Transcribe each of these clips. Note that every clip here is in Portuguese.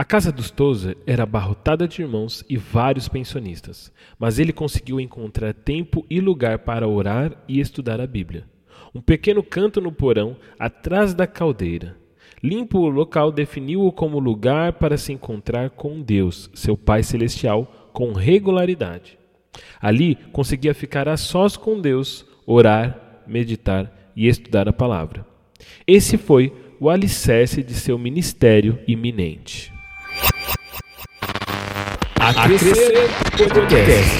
A casa dos Tozer era abarrotada de irmãos e vários pensionistas, mas ele conseguiu encontrar tempo e lugar para orar e estudar a Bíblia. Um pequeno canto no porão, atrás da caldeira. Limpo o local definiu-o como lugar para se encontrar com Deus, seu Pai Celestial, com regularidade. Ali conseguia ficar a sós com Deus, orar, meditar e estudar a palavra. Esse foi o alicerce de seu ministério iminente. A Crescer Podcast.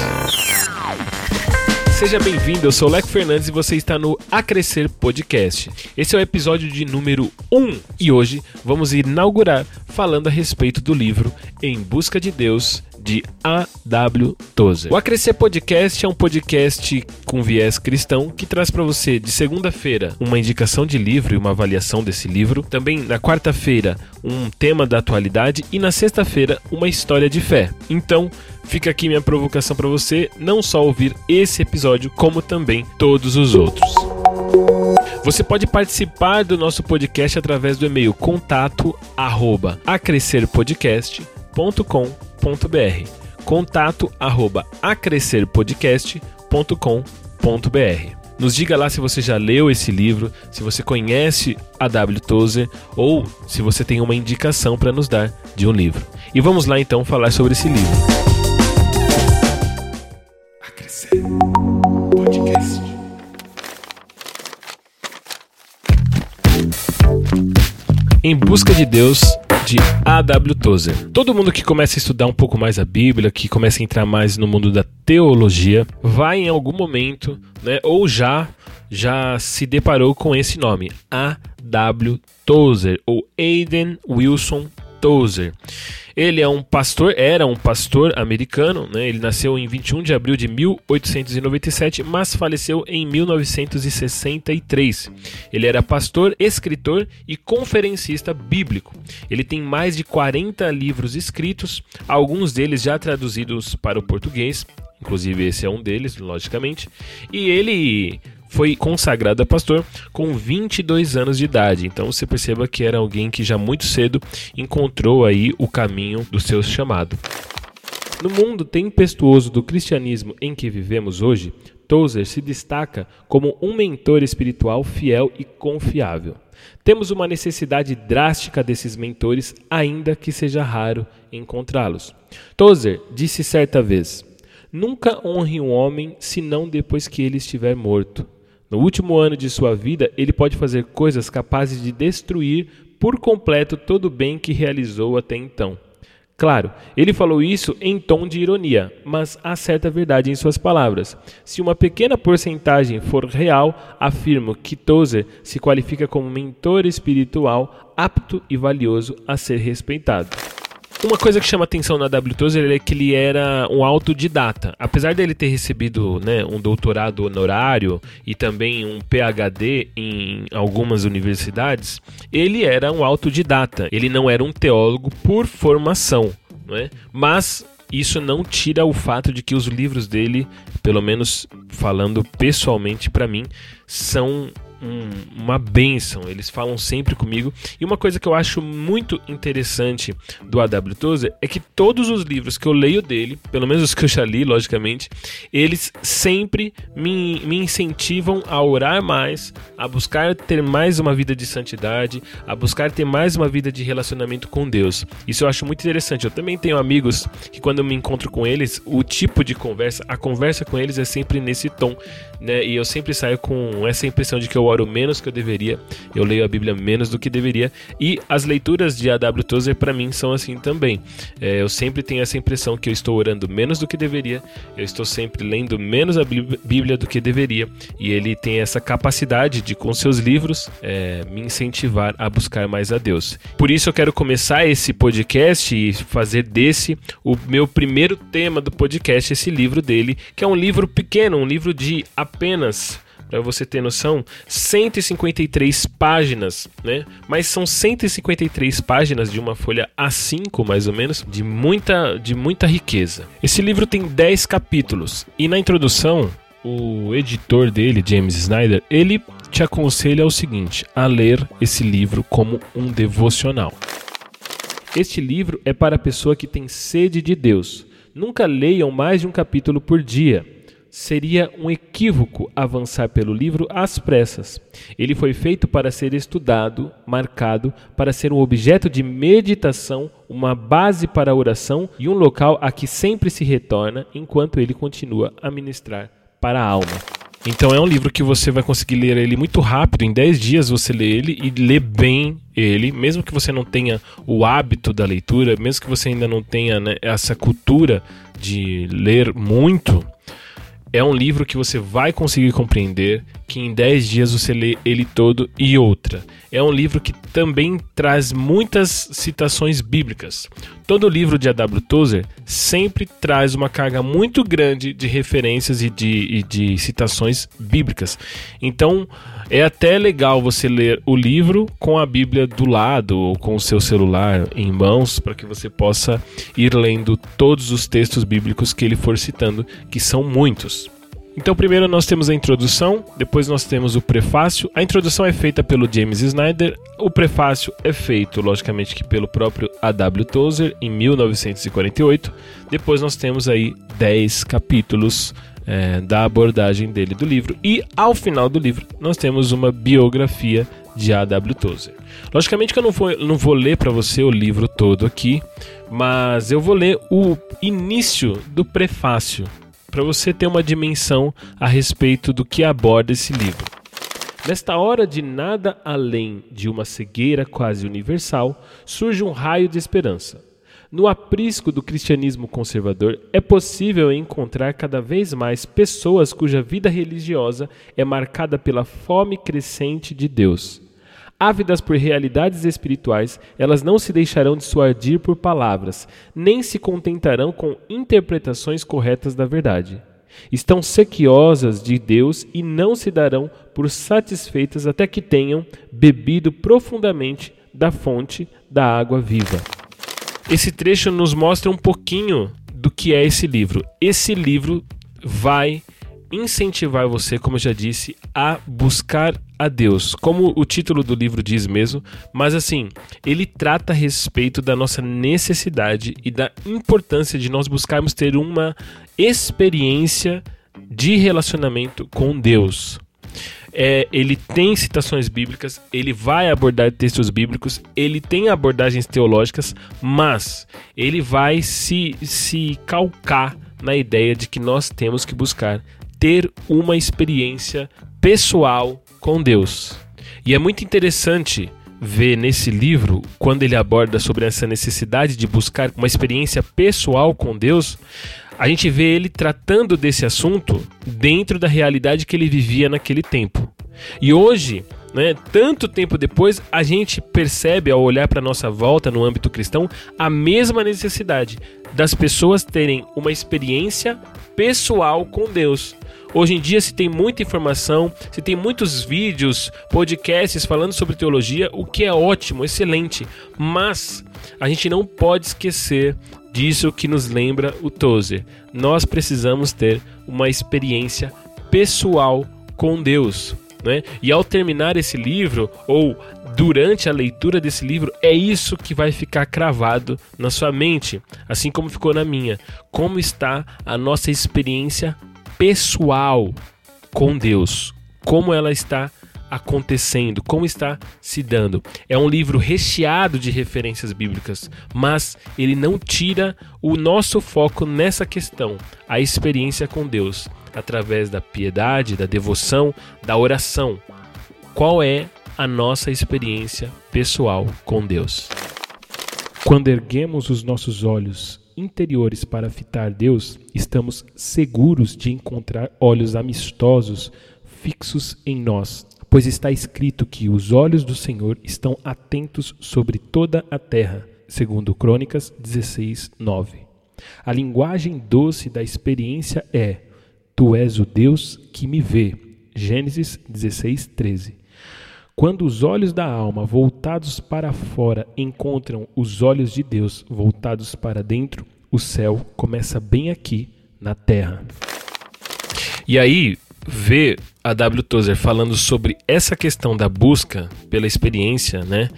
Seja bem-vindo, eu sou o Leco Fernandes e você está no A Crescer Podcast. Esse é o episódio de número 1 e hoje vamos inaugurar falando a respeito do livro Em Busca de Deus de A.W. Tozer. O Acrescer Podcast é um podcast com viés cristão que traz para você de segunda-feira uma indicação de livro e uma avaliação desse livro, também na quarta-feira um tema da atualidade e na sexta-feira uma história de fé. Então, fica aqui minha provocação para você não só ouvir esse episódio, como também todos os outros. Você pode participar do nosso podcast através do e-mail contato acrescerpodcast.com.br. Contato arroba acrescerpodcast.com.br. Nos diga lá se você já leu esse livro, se você conhece a W. Tozer ou se você tem uma indicação para nos dar de um livro. E vamos lá então falar sobre esse livro. A Crescer Podcast. Em busca de Deus de A.W. Tozer. Todo mundo que começa a estudar um pouco mais a Bíblia, que começa a entrar mais no mundo da teologia, vai em algum momento, né, ou já já se deparou com esse nome, A.W. Tozer ou Aiden Wilson Tozer. Ele é um pastor, era um pastor americano, né? ele nasceu em 21 de abril de 1897, mas faleceu em 1963. Ele era pastor, escritor e conferencista bíblico. Ele tem mais de 40 livros escritos, alguns deles já traduzidos para o português, inclusive esse é um deles, logicamente, e ele foi consagrado a pastor com 22 anos de idade. Então você perceba que era alguém que já muito cedo encontrou aí o caminho do seu chamado. No mundo tempestuoso do cristianismo em que vivemos hoje, Tozer se destaca como um mentor espiritual fiel e confiável. Temos uma necessidade drástica desses mentores, ainda que seja raro encontrá-los. Tozer disse certa vez: Nunca honre um homem senão depois que ele estiver morto. No último ano de sua vida, ele pode fazer coisas capazes de destruir por completo todo o bem que realizou até então. Claro, ele falou isso em tom de ironia, mas há certa verdade em suas palavras. Se uma pequena porcentagem for real, afirmo que Tozer se qualifica como mentor espiritual apto e valioso a ser respeitado. Uma coisa que chama atenção na W. Tozer é que ele era um autodidata. Apesar dele ter recebido né, um doutorado honorário e também um PhD em algumas universidades, ele era um autodidata. Ele não era um teólogo por formação. Não é? Mas isso não tira o fato de que os livros dele, pelo menos falando pessoalmente para mim, são um, uma benção, eles falam sempre comigo. E uma coisa que eu acho muito interessante do A.W. Tozer é que todos os livros que eu leio dele, pelo menos os que eu já li, logicamente, eles sempre me, me incentivam a orar mais, a buscar ter mais uma vida de santidade, a buscar ter mais uma vida de relacionamento com Deus. Isso eu acho muito interessante. Eu também tenho amigos que quando eu me encontro com eles, o tipo de conversa, a conversa com eles é sempre nesse tom, né? E eu sempre saio com essa impressão de que eu oro menos que eu deveria, eu leio a Bíblia menos do que deveria, e as leituras de A.W. Tozer para mim são assim também. É, eu sempre tenho essa impressão que eu estou orando menos do que deveria, eu estou sempre lendo menos a Bíblia do que deveria, e ele tem essa capacidade de, com seus livros, é, me incentivar a buscar mais a Deus. Por isso eu quero começar esse podcast e fazer desse o meu primeiro tema do podcast, esse livro dele, que é um livro pequeno, um livro de apenas para você ter noção, 153 páginas, né? Mas são 153 páginas de uma folha A5, mais ou menos, de muita, de muita riqueza. Esse livro tem 10 capítulos e na introdução, o editor dele, James Snyder, ele te aconselha o seguinte: a ler esse livro como um devocional. Este livro é para a pessoa que tem sede de Deus. Nunca leiam mais de um capítulo por dia. Seria um equívoco avançar pelo livro às pressas. Ele foi feito para ser estudado, marcado, para ser um objeto de meditação, uma base para a oração e um local a que sempre se retorna enquanto ele continua a ministrar para a alma. Então é um livro que você vai conseguir ler ele muito rápido, em 10 dias você lê ele e lê bem ele, mesmo que você não tenha o hábito da leitura, mesmo que você ainda não tenha né, essa cultura de ler muito, é um livro que você vai conseguir compreender, que em 10 dias você lê ele todo e outra. É um livro que também traz muitas citações bíblicas. Todo livro de A.W. Tozer sempre traz uma carga muito grande de referências e de, e de citações bíblicas. Então, é até legal você ler o livro com a Bíblia do lado ou com o seu celular em mãos para que você possa ir lendo todos os textos bíblicos que ele for citando, que são muitos. Então, primeiro nós temos a introdução, depois nós temos o prefácio. A introdução é feita pelo James Snyder, o prefácio é feito, logicamente, que pelo próprio A.W. Tozer em 1948. Depois nós temos aí 10 capítulos é, da abordagem dele do livro. E ao final do livro, nós temos uma biografia de A.W. Tozer. Logicamente que eu não vou, não vou ler para você o livro todo aqui, mas eu vou ler o início do prefácio para você ter uma dimensão a respeito do que aborda esse livro. Nesta hora de nada além de uma cegueira quase universal, surge um raio de esperança. No aprisco do cristianismo conservador, é possível encontrar cada vez mais pessoas cuja vida religiosa é marcada pela fome crescente de Deus. Ávidas por realidades espirituais, elas não se deixarão dissuadir por palavras, nem se contentarão com interpretações corretas da verdade. Estão sequiosas de Deus e não se darão por satisfeitas até que tenham bebido profundamente da fonte da água viva. Esse trecho nos mostra um pouquinho do que é esse livro. Esse livro vai incentivar você, como eu já disse, a buscar a Deus, como o título do livro diz mesmo, mas assim, ele trata a respeito da nossa necessidade e da importância de nós buscarmos ter uma experiência de relacionamento com Deus. É, ele tem citações bíblicas, ele vai abordar textos bíblicos, ele tem abordagens teológicas, mas ele vai se, se calcar na ideia de que nós temos que buscar ter uma experiência pessoal com Deus. E é muito interessante ver nesse livro, quando ele aborda sobre essa necessidade de buscar uma experiência pessoal com Deus, a gente vê ele tratando desse assunto dentro da realidade que ele vivia naquele tempo. E hoje, né, tanto tempo depois, a gente percebe ao olhar para nossa volta no âmbito cristão a mesma necessidade das pessoas terem uma experiência pessoal com Deus. Hoje em dia se tem muita informação, se tem muitos vídeos, podcasts falando sobre teologia, o que é ótimo, excelente, mas a gente não pode esquecer disso que nos lembra o Tozer. Nós precisamos ter uma experiência pessoal com Deus. Né? E ao terminar esse livro, ou durante a leitura desse livro, é isso que vai ficar cravado na sua mente, assim como ficou na minha. Como está a nossa experiência pessoal com Deus? Como ela está acontecendo, como está se dando. É um livro recheado de referências bíblicas, mas ele não tira o nosso foco nessa questão, a experiência com Deus, através da piedade, da devoção, da oração. Qual é a nossa experiência pessoal com Deus? Quando erguemos os nossos olhos interiores para fitar Deus, estamos seguros de encontrar olhos amistosos fixos em nós, pois está escrito que os olhos do Senhor estão atentos sobre toda a terra, segundo Crônicas 16, 9. A linguagem doce da experiência é: Tu és o Deus que me vê. Gênesis 16, 13. Quando os olhos da alma voltados para fora encontram os olhos de Deus voltados para dentro, o céu começa bem aqui na terra. E aí, ver a W. Tozer falando sobre essa questão da busca pela experiência, né?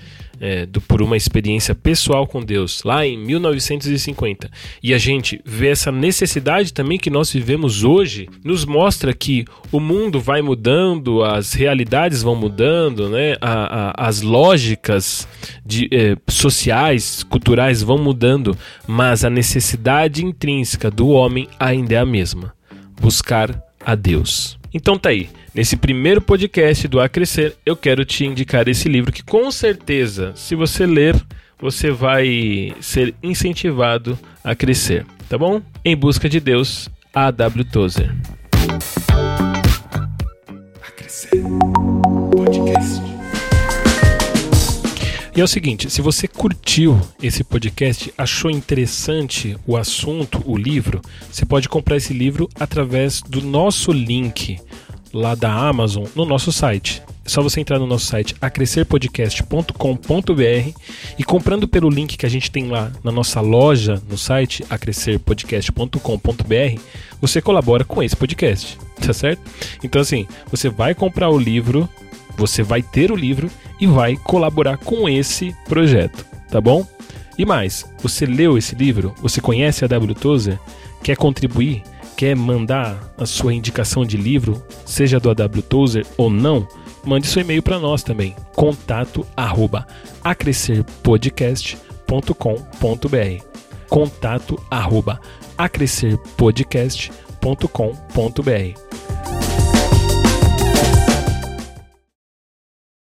É, do, por uma experiência pessoal com Deus, lá em 1950, e a gente vê essa necessidade também que nós vivemos hoje, nos mostra que o mundo vai mudando, as realidades vão mudando, né? A, a, as lógicas de, é, sociais, culturais vão mudando, mas a necessidade intrínseca do homem ainda é a mesma: buscar a Deus. Então tá aí. Nesse primeiro podcast do A Crescer, eu quero te indicar esse livro que com certeza, se você ler, você vai ser incentivado a crescer, tá bom? Em Busca de Deus, A.W. Tozer. A Crescer Podcast. E é o seguinte, se você curtiu esse podcast, achou interessante o assunto, o livro, você pode comprar esse livro através do nosso link lá da Amazon no nosso site. É só você entrar no nosso site acrescerpodcast.com.br e comprando pelo link que a gente tem lá na nossa loja no site acrescerpodcast.com.br, você colabora com esse podcast, tá certo? Então assim, você vai comprar o livro, você vai ter o livro e vai colaborar com esse projeto, tá bom? E mais, você leu esse livro? Você conhece a W Tozer? Quer contribuir? Quer mandar a sua indicação de livro, seja do AW Tozer ou não? Mande seu e-mail para nós também. Contato arroba acrescerpodcast.com.br Contato arroba acrescerpodcast.com.br